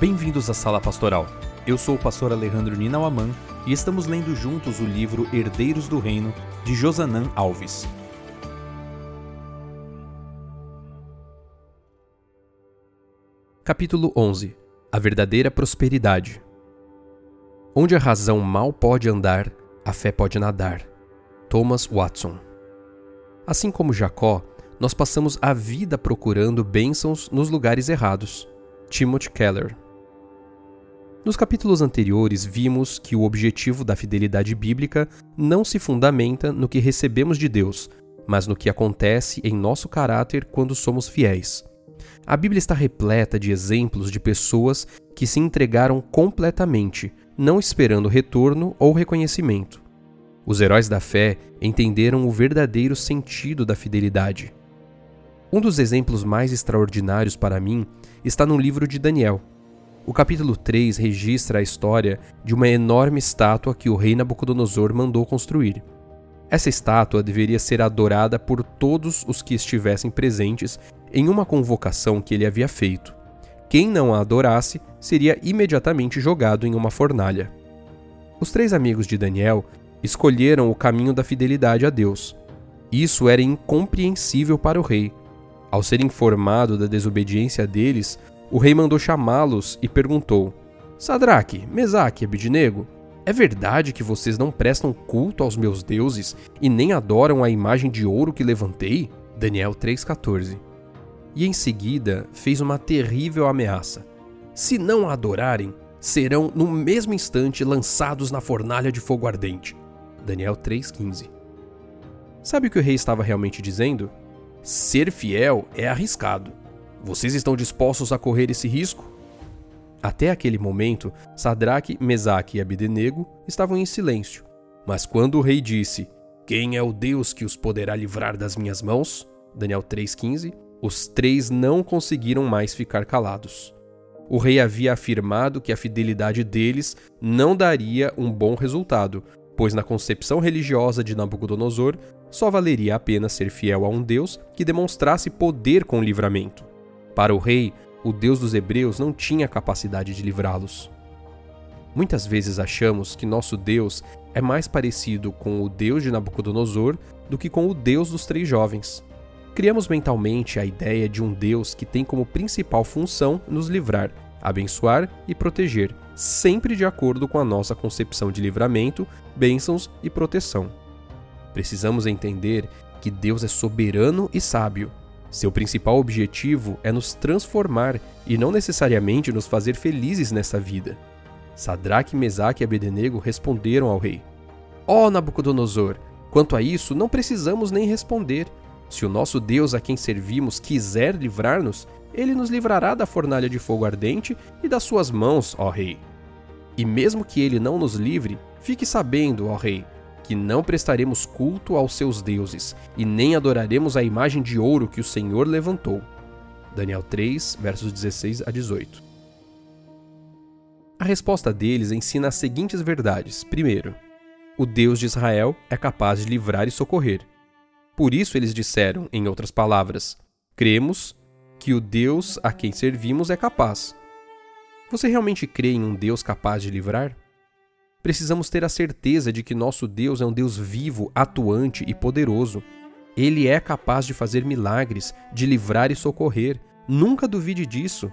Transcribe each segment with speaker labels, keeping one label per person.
Speaker 1: Bem-vindos à Sala Pastoral. Eu sou o pastor Alejandro Ninauaman e estamos lendo juntos o livro Herdeiros do Reino, de Josanã Alves. Capítulo 11 A Verdadeira Prosperidade Onde a razão mal pode andar, a fé pode nadar. Thomas Watson Assim como Jacó, nós passamos a vida procurando bênçãos nos lugares errados. Timothy Keller nos capítulos anteriores, vimos que o objetivo da fidelidade bíblica não se fundamenta no que recebemos de Deus, mas no que acontece em nosso caráter quando somos fiéis. A Bíblia está repleta de exemplos de pessoas que se entregaram completamente, não esperando retorno ou reconhecimento. Os heróis da fé entenderam o verdadeiro sentido da fidelidade. Um dos exemplos mais extraordinários para mim está no livro de Daniel. O capítulo 3 registra a história de uma enorme estátua que o rei Nabucodonosor mandou construir. Essa estátua deveria ser adorada por todos os que estivessem presentes em uma convocação que ele havia feito. Quem não a adorasse seria imediatamente jogado em uma fornalha. Os três amigos de Daniel escolheram o caminho da fidelidade a Deus. Isso era incompreensível para o rei. Ao ser informado da desobediência deles, o rei mandou chamá-los e perguntou: Sadraque, Mesaque e Abidnego, é verdade que vocês não prestam culto aos meus deuses e nem adoram a imagem de ouro que levantei? Daniel 3,14. E em seguida fez uma terrível ameaça: Se não a adorarem, serão no mesmo instante lançados na fornalha de fogo ardente. Daniel 3,15. Sabe o que o rei estava realmente dizendo? Ser fiel é arriscado. Vocês estão dispostos a correr esse risco? Até aquele momento, Sadraque, Mesaque e Abdenego estavam em silêncio. Mas quando o rei disse: Quem é o Deus que os poderá livrar das minhas mãos? Daniel 3,15. Os três não conseguiram mais ficar calados. O rei havia afirmado que a fidelidade deles não daria um bom resultado, pois na concepção religiosa de Nabucodonosor só valeria a pena ser fiel a um Deus que demonstrasse poder com livramento. Para o rei, o Deus dos Hebreus não tinha capacidade de livrá-los. Muitas vezes achamos que nosso Deus é mais parecido com o Deus de Nabucodonosor do que com o Deus dos três jovens. Criamos mentalmente a ideia de um Deus que tem como principal função nos livrar, abençoar e proteger, sempre de acordo com a nossa concepção de livramento, bênçãos e proteção. Precisamos entender que Deus é soberano e sábio seu principal objetivo é nos transformar e não necessariamente nos fazer felizes nessa vida. Sadraque, Mesaque e Abednego responderam ao rei: Ó oh, Nabucodonosor, quanto a isso não precisamos nem responder. Se o nosso Deus a quem servimos quiser livrar-nos, ele nos livrará da fornalha de fogo ardente e das suas mãos, ó rei. E mesmo que ele não nos livre, fique sabendo, ó rei, que não prestaremos culto aos seus deuses, e nem adoraremos a imagem de ouro que o Senhor levantou. Daniel 3, versos 16 a 18. A resposta deles ensina as seguintes verdades. Primeiro, o Deus de Israel é capaz de livrar e socorrer. Por isso eles disseram, em outras palavras, cremos que o Deus a quem servimos é capaz. Você realmente crê em um Deus capaz de livrar? Precisamos ter a certeza de que nosso Deus é um Deus vivo, atuante e poderoso. Ele é capaz de fazer milagres, de livrar e socorrer. Nunca duvide disso.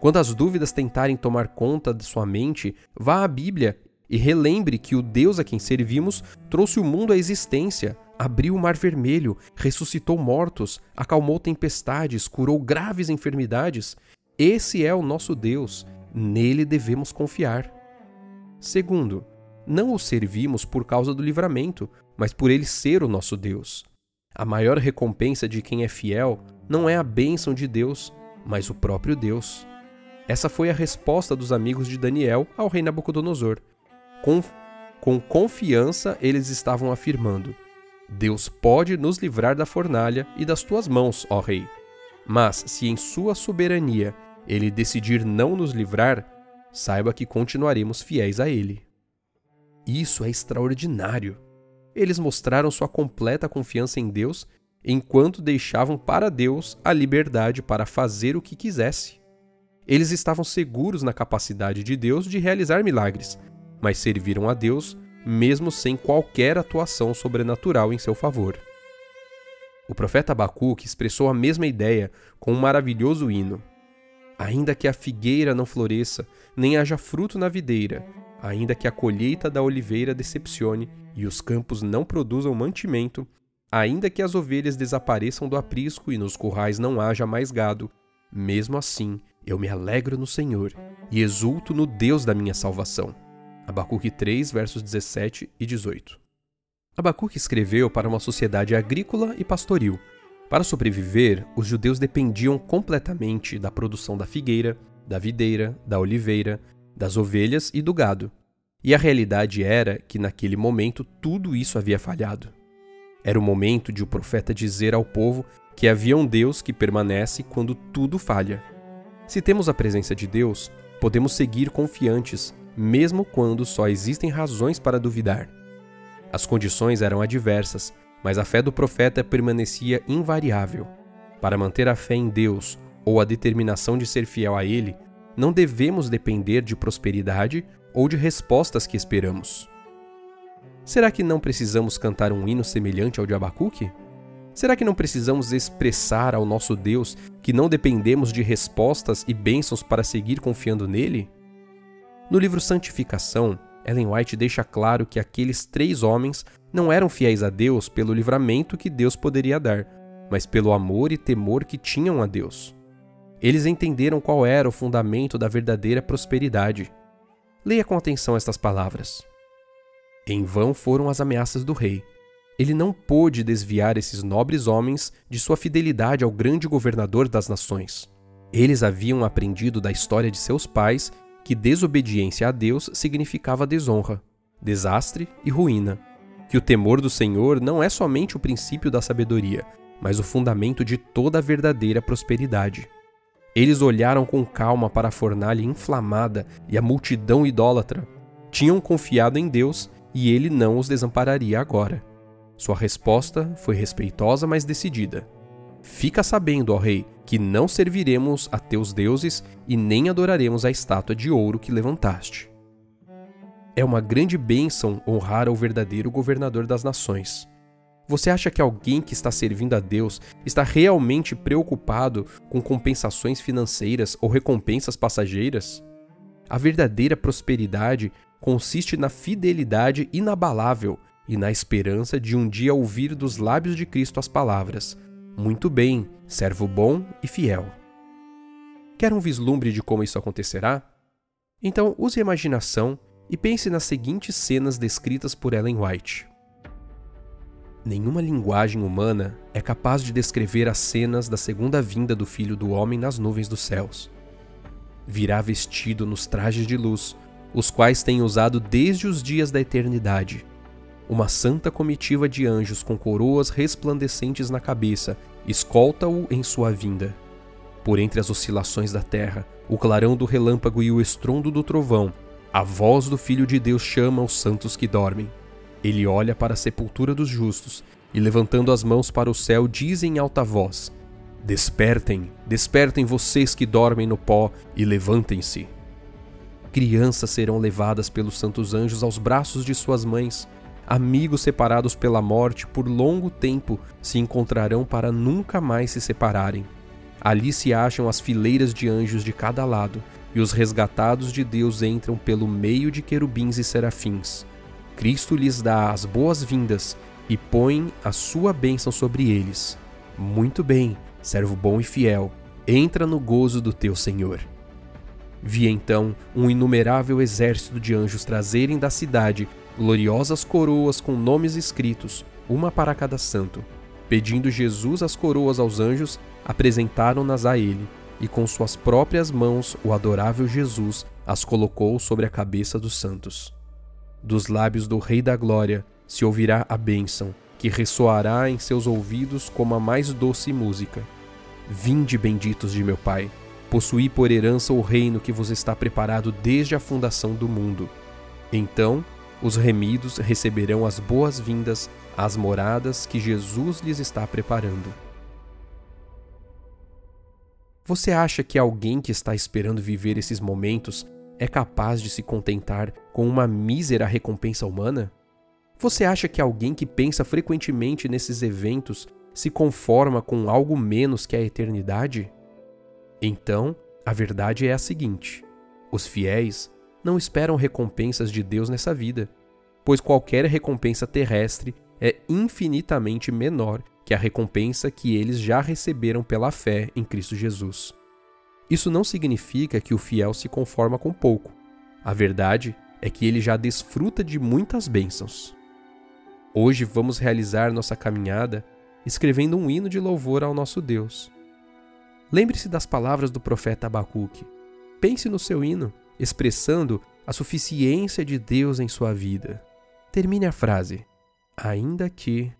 Speaker 1: Quando as dúvidas tentarem tomar conta de sua mente, vá à Bíblia e relembre que o Deus a quem servimos trouxe o mundo à existência, abriu o mar vermelho, ressuscitou mortos, acalmou tempestades, curou graves enfermidades. Esse é o nosso Deus. Nele devemos confiar. Segundo, não o servimos por causa do livramento, mas por ele ser o nosso Deus. A maior recompensa de quem é fiel não é a bênção de Deus, mas o próprio Deus. Essa foi a resposta dos amigos de Daniel ao rei Nabucodonosor. Com, com confiança, eles estavam afirmando: Deus pode nos livrar da fornalha e das tuas mãos, ó rei. Mas se em sua soberania ele decidir não nos livrar, saiba que continuaremos fiéis a Ele. Isso é extraordinário. Eles mostraram sua completa confiança em Deus enquanto deixavam para Deus a liberdade para fazer o que quisesse. Eles estavam seguros na capacidade de Deus de realizar milagres, mas serviram a Deus mesmo sem qualquer atuação sobrenatural em seu favor. O profeta Abacuque expressou a mesma ideia com um maravilhoso hino. Ainda que a figueira não floresça, nem haja fruto na videira, ainda que a colheita da oliveira decepcione e os campos não produzam mantimento, ainda que as ovelhas desapareçam do aprisco e nos currais não haja mais gado, mesmo assim eu me alegro no Senhor e exulto no Deus da minha salvação. Abacuque 3, versos 17 e 18. Abacuque escreveu para uma sociedade agrícola e pastoril. Para sobreviver, os judeus dependiam completamente da produção da figueira, da videira, da oliveira, das ovelhas e do gado. E a realidade era que naquele momento tudo isso havia falhado. Era o momento de o profeta dizer ao povo que havia um Deus que permanece quando tudo falha. Se temos a presença de Deus, podemos seguir confiantes, mesmo quando só existem razões para duvidar. As condições eram adversas, mas a fé do profeta permanecia invariável. Para manter a fé em Deus ou a determinação de ser fiel a Ele, não devemos depender de prosperidade ou de respostas que esperamos. Será que não precisamos cantar um hino semelhante ao de Abacuque? Será que não precisamos expressar ao nosso Deus que não dependemos de respostas e bênçãos para seguir confiando nele? No livro Santificação, Ellen White deixa claro que aqueles três homens não eram fiéis a Deus pelo livramento que Deus poderia dar, mas pelo amor e temor que tinham a Deus. Eles entenderam qual era o fundamento da verdadeira prosperidade. Leia com atenção estas palavras. Em vão foram as ameaças do rei. Ele não pôde desviar esses nobres homens de sua fidelidade ao grande governador das nações. Eles haviam aprendido da história de seus pais que desobediência a Deus significava desonra, desastre e ruína, que o temor do Senhor não é somente o princípio da sabedoria, mas o fundamento de toda a verdadeira prosperidade. Eles olharam com calma para a fornalha inflamada e a multidão idólatra. Tinham confiado em Deus e ele não os desampararia agora. Sua resposta foi respeitosa, mas decidida. Fica sabendo, ó rei, que não serviremos a teus deuses e nem adoraremos a estátua de ouro que levantaste. É uma grande bênção honrar o verdadeiro governador das nações. Você acha que alguém que está servindo a Deus está realmente preocupado com compensações financeiras ou recompensas passageiras? A verdadeira prosperidade consiste na fidelidade inabalável e na esperança de um dia ouvir dos lábios de Cristo as palavras: muito bem, servo bom e fiel. Quer um vislumbre de como isso acontecerá? Então use a imaginação e pense nas seguintes cenas descritas por Ellen White. Nenhuma linguagem humana é capaz de descrever as cenas da segunda vinda do Filho do Homem nas nuvens dos céus. Virá vestido nos trajes de luz, os quais tem usado desde os dias da eternidade, uma santa comitiva de anjos com coroas resplandecentes na cabeça escolta-o em sua vinda. Por entre as oscilações da terra, o clarão do relâmpago e o estrondo do trovão, a voz do Filho de Deus chama os santos que dormem. Ele olha para a sepultura dos justos e, levantando as mãos para o céu, diz em alta voz: Despertem, despertem vocês que dormem no pó e levantem-se. Crianças serão levadas pelos santos anjos aos braços de suas mães amigos separados pela morte por longo tempo se encontrarão para nunca mais se separarem. Ali se acham as fileiras de anjos de cada lado, e os resgatados de Deus entram pelo meio de querubins e serafins. Cristo lhes dá as boas-vindas e põe a sua bênção sobre eles. Muito bem, servo bom e fiel, entra no gozo do teu Senhor. Vi então um inumerável exército de anjos trazerem da cidade gloriosas coroas com nomes escritos, uma para cada santo. Pedindo Jesus as coroas aos anjos, apresentaram-nas a ele, e com suas próprias mãos o adorável Jesus as colocou sobre a cabeça dos santos. Dos lábios do Rei da Glória se ouvirá a bênção, que ressoará em seus ouvidos como a mais doce música. Vinde, benditos de meu Pai, possuí por herança o reino que vos está preparado desde a fundação do mundo. Então os remidos receberão as boas-vindas às moradas que Jesus lhes está preparando. Você acha que alguém que está esperando viver esses momentos é capaz de se contentar com uma mísera recompensa humana? Você acha que alguém que pensa frequentemente nesses eventos se conforma com algo menos que a eternidade? Então, a verdade é a seguinte: os fiéis não esperam recompensas de Deus nessa vida, pois qualquer recompensa terrestre é infinitamente menor que a recompensa que eles já receberam pela fé em Cristo Jesus. Isso não significa que o fiel se conforma com pouco. A verdade é que ele já desfruta de muitas bênçãos. Hoje vamos realizar nossa caminhada escrevendo um hino de louvor ao nosso Deus. Lembre-se das palavras do profeta Abacuque. Pense no seu hino, expressando a suficiência de Deus em sua vida. Termine a frase: Ainda que